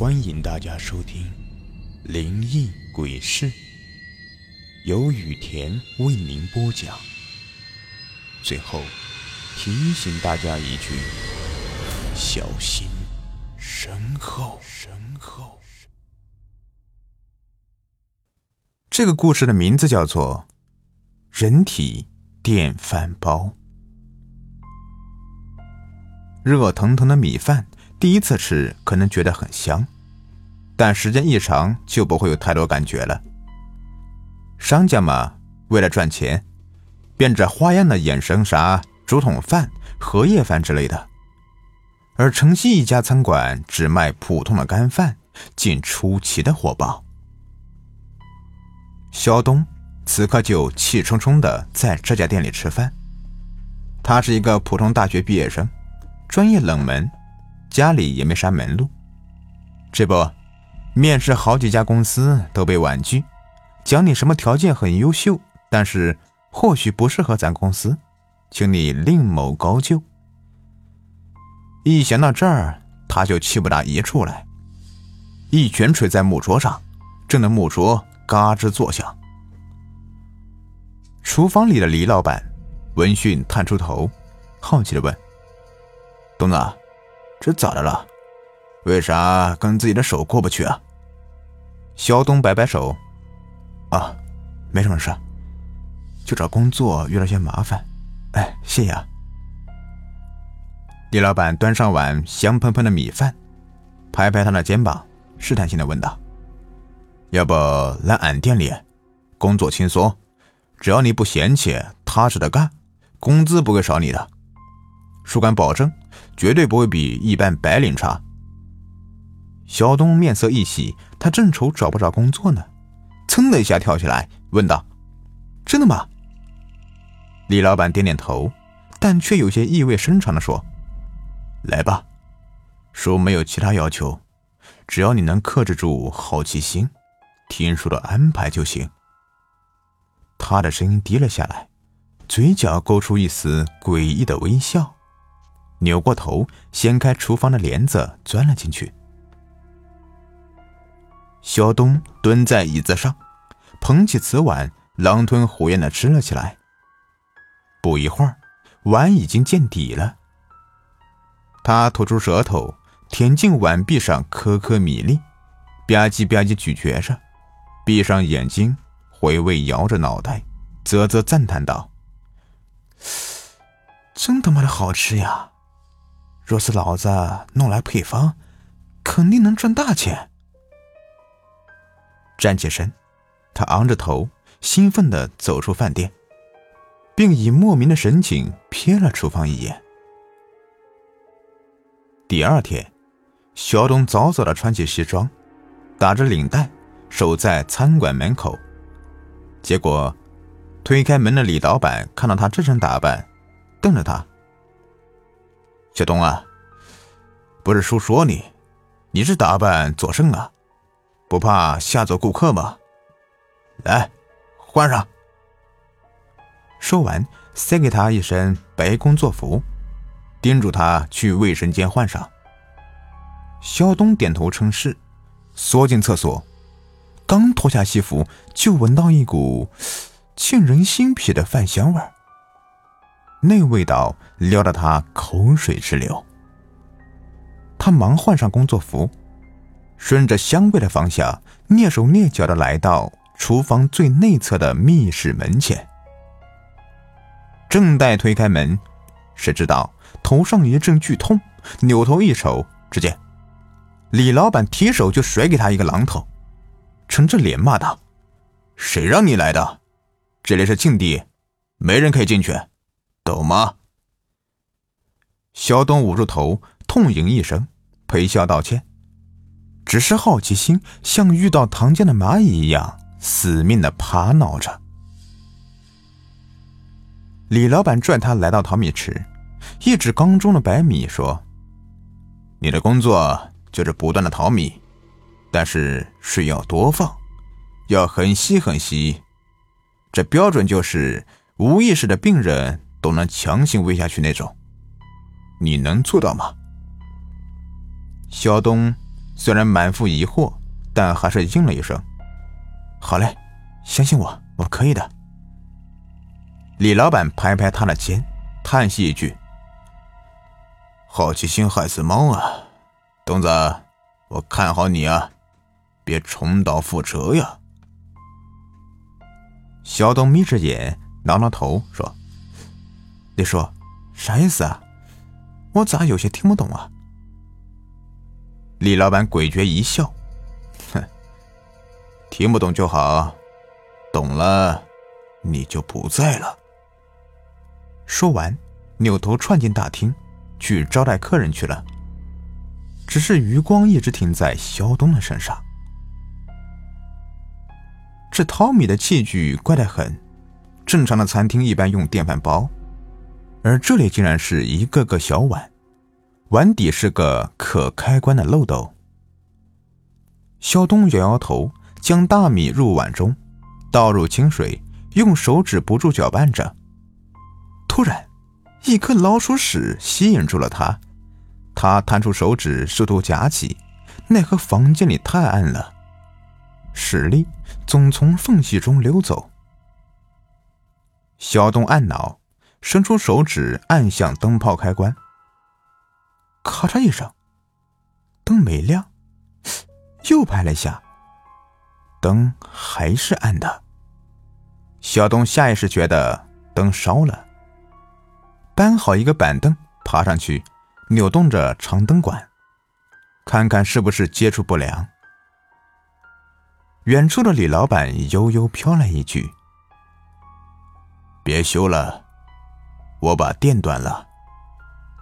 欢迎大家收听《灵异鬼事》，由雨田为您播讲。最后提醒大家一句：小心身后。身后。这个故事的名字叫做《人体电饭煲》。热腾腾的米饭。第一次吃可能觉得很香，但时间一长就不会有太多感觉了。商家嘛，为了赚钱，变着花样的衍生啥竹筒饭、荷叶饭之类的，而城西一家餐馆只卖普通的干饭，竟出奇的火爆。肖东此刻就气冲冲的在这家店里吃饭，他是一个普通大学毕业生，专业冷门。家里也没啥门路，这不，面试好几家公司都被婉拒，讲你什么条件很优秀，但是或许不适合咱公司，请你另谋高就。一想到这儿，他就气不打一处来，一拳捶在木桌上，震得木桌嘎吱作响。厨房里的李老板闻讯探出头，好奇的问：“东子。”这咋的了？为啥跟自己的手过不去啊？肖东摆摆手，啊，没什么事，就找工作遇到些麻烦。哎，谢谢啊。李老板端上碗香喷喷的米饭，拍拍他的肩膀，试探性的问道：“要不来俺店里？工作轻松，只要你不嫌弃，踏实的干，工资不会少你的。”叔敢保证，绝对不会比一般白领差。小东面色一喜，他正愁找不着工作呢，噌的一下跳起来问道：“真的吗？”李老板点点头，但却有些意味深长的说：“来吧，叔没有其他要求，只要你能克制住好奇心，听叔的安排就行。”他的声音低了下来，嘴角勾出一丝诡异的微笑。扭过头，掀开厨房的帘子，钻了进去。肖东蹲在椅子上，捧起瓷碗，狼吞虎咽的吃了起来。不一会儿，碗已经见底了。他吐出舌头，舔进碗壁上颗颗米粒，吧唧吧唧咀嚼着，闭上眼睛，回味，摇着脑袋，啧啧赞叹道：“真他妈的好吃呀！”若是老子弄来配方，肯定能赚大钱。站起身，他昂着头，兴奋地走出饭店，并以莫名的神情瞥了厨房一眼。第二天，小东早早地穿起西装，打着领带，守在餐馆门口。结果，推开门的李老板看到他这身打扮，瞪着他。小东啊，不是叔说你，你这打扮作甚啊？不怕吓走顾客吗？来，换上。说完，塞给他一身白工作服，叮嘱他去卫生间换上。肖东点头称是，缩进厕所，刚脱下西服，就闻到一股沁人心脾的饭香味儿。那味道撩得他口水直流。他忙换上工作服，顺着香味的方向，蹑手蹑脚的来到厨房最内侧的密室门前。正待推开门，谁知道头上一阵剧痛，扭头一瞅，只见李老板提手就甩给他一个榔头，沉着脸骂道：“谁让你来的？这里是禁地，没人可以进去。”懂吗？小东捂住头，痛吟一声，赔笑道歉。只是好奇心像遇到糖浆的蚂蚁一样，死命的爬挠着。李老板拽他来到淘米池，一指缸中的白米，说：“你的工作就是不断的淘米，但是水要多放，要很稀很稀，这标准就是无意识的病人。”都能强行喂下去那种，你能做到吗？小东虽然满腹疑惑，但还是应了一声：“好嘞，相信我，我可以的。”李老板拍拍他的肩，叹息一句：“好奇心害死猫啊，东子，我看好你啊，别重蹈覆辙呀。”小东眯着眼，挠挠头说：“你说，啥意思啊？我咋有些听不懂啊？”李老板诡谲一笑：“哼，听不懂就好，懂了，你就不在了。”说完，扭头窜进大厅，去招待客人去了。只是余光一直停在肖东的身上。这淘米的器具怪得很，正常的餐厅一般用电饭煲，而这里竟然是一个个小碗，碗底是个可开关的漏斗。肖东摇摇头，将大米入碗中，倒入清水，用手指不住搅拌着。突然，一颗老鼠屎吸引住了他，他探出手指试图夹起，奈何房间里太暗了。实力总从缝隙中流走。小东暗恼，伸出手指按向灯泡开关。咔嚓一声，灯没亮，又拍了下，灯还是暗的。小东下意识觉得灯烧了，搬好一个板凳，爬上去，扭动着长灯管，看看是不是接触不良。远处的李老板悠悠飘来一句：“别修了，我把电断了。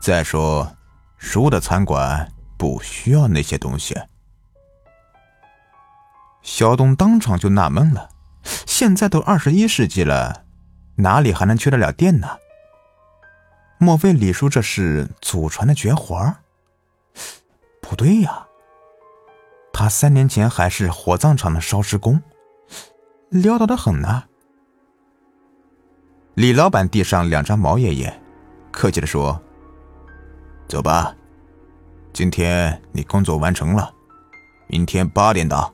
再说，叔的餐馆不需要那些东西。”小东当场就纳闷了：现在都二十一世纪了，哪里还能缺得了电呢？莫非李叔这是祖传的绝活？不对呀。他三年前还是火葬场的烧尸工，潦倒的很呢。李老板递上两张毛爷爷，客气的说：“走吧，今天你工作完成了，明天八点到。”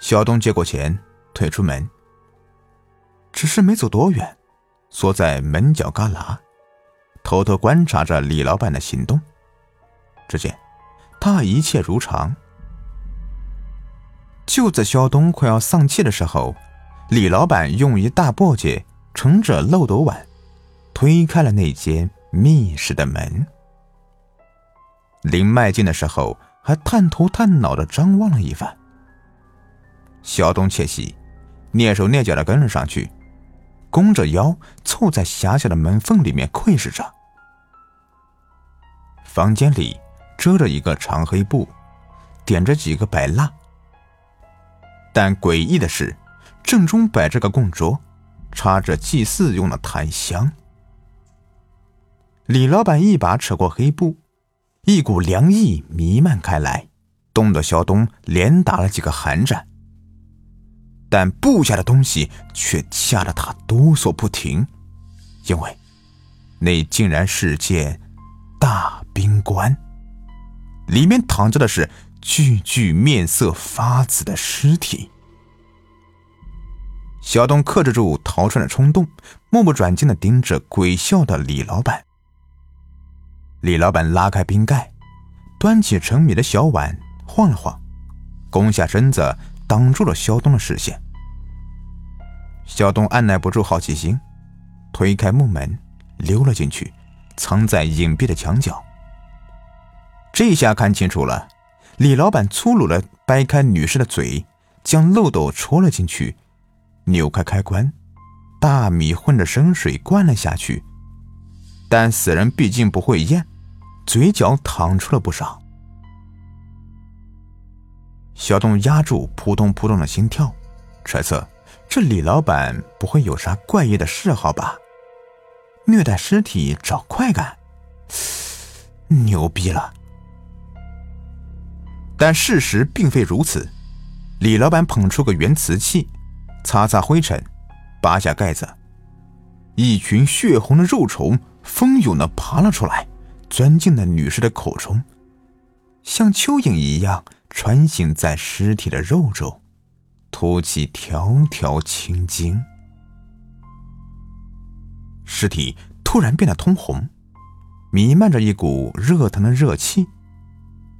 小东接过钱，退出门，只是没走多远，缩在门角旮旯，偷偷观察着李老板的行动。只见。他一切如常。就在肖东快要丧气的时候，李老板用一大簸箕盛着漏斗碗，推开了那间密室的门。临迈进的时候，还探头探脑的张望了一番。肖东窃喜，蹑手蹑脚的跟了上去，弓着腰凑在狭小的门缝里面窥视着。房间里。遮着一个长黑布，点着几个白蜡。但诡异的是，正中摆着个供桌，插着祭祀用的檀香。李老板一把扯过黑布，一股凉意弥漫开来，冻得肖东连打了几个寒战。但布下的东西却吓得他哆嗦不停，因为那竟然是件大冰棺。里面躺着的是具具面色发紫的尸体。小东克制住逃窜的冲动，目不转睛的盯着鬼笑的李老板。李老板拉开冰盖，端起盛米的小碗，晃了晃，弓下身子挡住了肖东的视线。肖东按耐不住好奇心，推开木门，溜了进去，藏在隐蔽的墙角。这下看清楚了，李老板粗鲁的掰开女士的嘴，将漏斗戳了进去，扭开开关，大米混着生水灌了下去。但死人毕竟不会咽，嘴角淌出了不少。小东压住扑通扑通的心跳，揣测这李老板不会有啥怪异的嗜好吧？虐待尸体找快感，牛逼了！但事实并非如此，李老板捧出个圆瓷器，擦擦灰尘，拔下盖子，一群血红的肉虫蜂拥的爬了出来，钻进了女士的口中。像蚯蚓一样穿行在尸体的肉中，吐起条条青筋。尸体突然变得通红，弥漫着一股热腾的热气，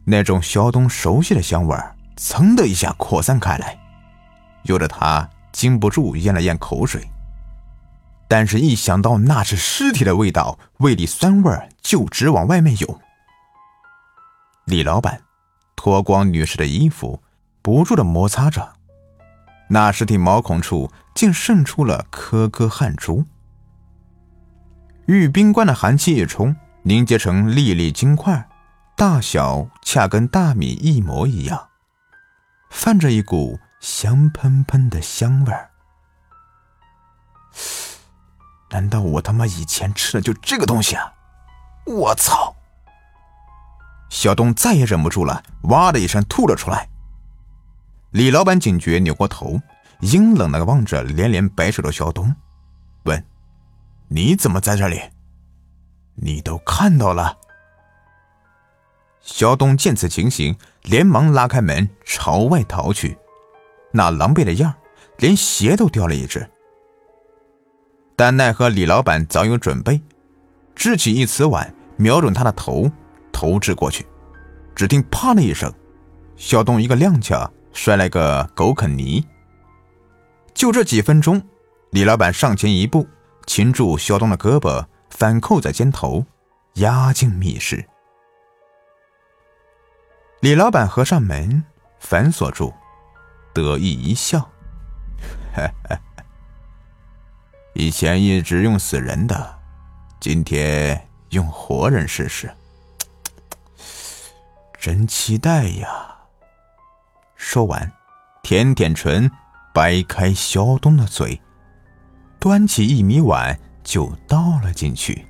那种肖东熟悉的香味儿，噌的一下扩散开来，有的他禁不住咽了咽口水。但是，一想到那是尸体的味道，胃里酸味儿就直往外面涌。李老板脱光女士的衣服，不住的摩擦着，那尸体毛孔处竟渗出了颗颗汗珠。玉冰棺的寒气一冲，凝结成粒粒金块，大小恰跟大米一模一样，泛着一股香喷喷的香味儿。难道我他妈以前吃的就这个东西啊！我操！小东再也忍不住了，哇的一声吐了出来。李老板警觉，扭过头，阴冷的望着连连摆手的小东，问：“你怎么在这里？你都看到了？”小东见此情形，连忙拉开门朝外逃去，那狼狈的样连鞋都掉了一只。但奈何李老板早有准备，支起一瓷碗，瞄准他的头投掷过去。只听“啪”的一声，小东一个踉跄，摔了个狗啃泥。就这几分钟，李老板上前一步，擒住小东的胳膊，反扣在肩头，押进密室。李老板合上门，反锁住，得意一笑：“哈哈。”以前一直用死人的，今天用活人试试，真期待呀！说完，舔舔唇，掰开肖东的嘴，端起一米碗就倒了进去。